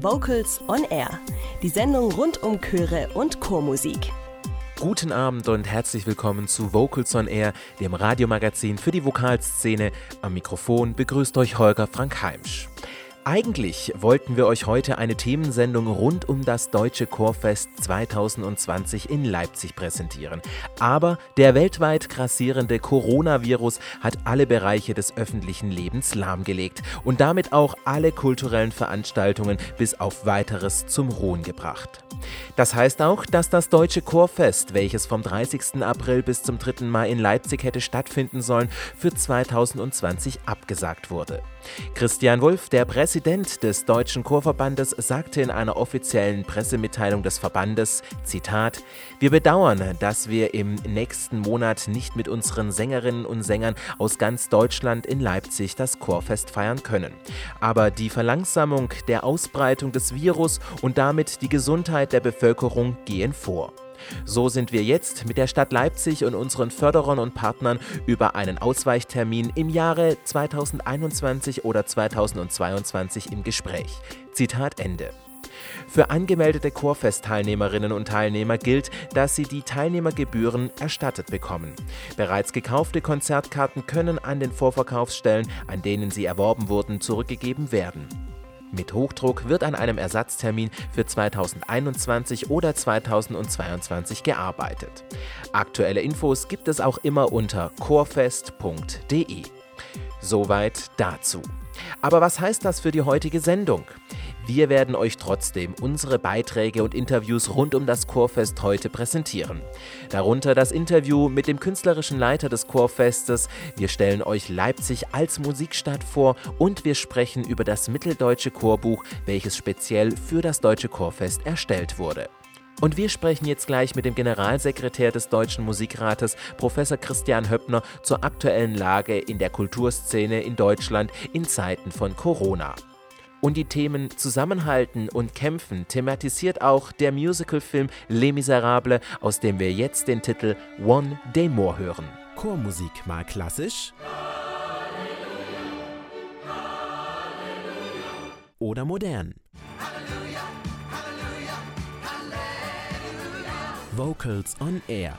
Vocals on Air, die Sendung rund um Chöre und Chormusik. Guten Abend und herzlich willkommen zu Vocals on Air, dem Radiomagazin für die Vokalszene. Am Mikrofon begrüßt euch Holger Frank Heimsch. Eigentlich wollten wir euch heute eine Themensendung rund um das Deutsche Chorfest 2020 in Leipzig präsentieren. Aber der weltweit grassierende Coronavirus hat alle Bereiche des öffentlichen Lebens lahmgelegt und damit auch alle kulturellen Veranstaltungen bis auf weiteres zum Ruhen gebracht. Das heißt auch, dass das Deutsche Chorfest, welches vom 30. April bis zum 3. Mai in Leipzig hätte stattfinden sollen, für 2020 abgesagt wurde. Christian Wulff, der Präsident des Deutschen Chorverbandes, sagte in einer offiziellen Pressemitteilung des Verbandes, Zitat, wir bedauern, dass wir im nächsten Monat nicht mit unseren Sängerinnen und Sängern aus ganz Deutschland in Leipzig das Chorfest feiern können. Aber die Verlangsamung der Ausbreitung des Virus und damit die Gesundheit der Bevölkerung gehen vor. So sind wir jetzt mit der Stadt Leipzig und unseren Förderern und Partnern über einen Ausweichtermin im Jahre 2021 oder 2022 im Gespräch. Zitat Ende. Für angemeldete Chorfest-Teilnehmerinnen und Teilnehmer gilt, dass sie die Teilnehmergebühren erstattet bekommen. Bereits gekaufte Konzertkarten können an den Vorverkaufsstellen, an denen sie erworben wurden, zurückgegeben werden. Mit Hochdruck wird an einem Ersatztermin für 2021 oder 2022 gearbeitet. Aktuelle Infos gibt es auch immer unter chorfest.de. Soweit dazu. Aber was heißt das für die heutige Sendung? Wir werden euch trotzdem unsere Beiträge und Interviews rund um das Chorfest heute präsentieren. Darunter das Interview mit dem künstlerischen Leiter des Chorfestes. Wir stellen euch Leipzig als Musikstadt vor und wir sprechen über das Mitteldeutsche Chorbuch, welches speziell für das Deutsche Chorfest erstellt wurde. Und wir sprechen jetzt gleich mit dem Generalsekretär des Deutschen Musikrates, Professor Christian Höppner, zur aktuellen Lage in der Kulturszene in Deutschland in Zeiten von Corona. Und die Themen Zusammenhalten und Kämpfen thematisiert auch der Musicalfilm Les Miserables, aus dem wir jetzt den Titel One Day More hören. Chormusik mal klassisch oder modern. Vocals on Air.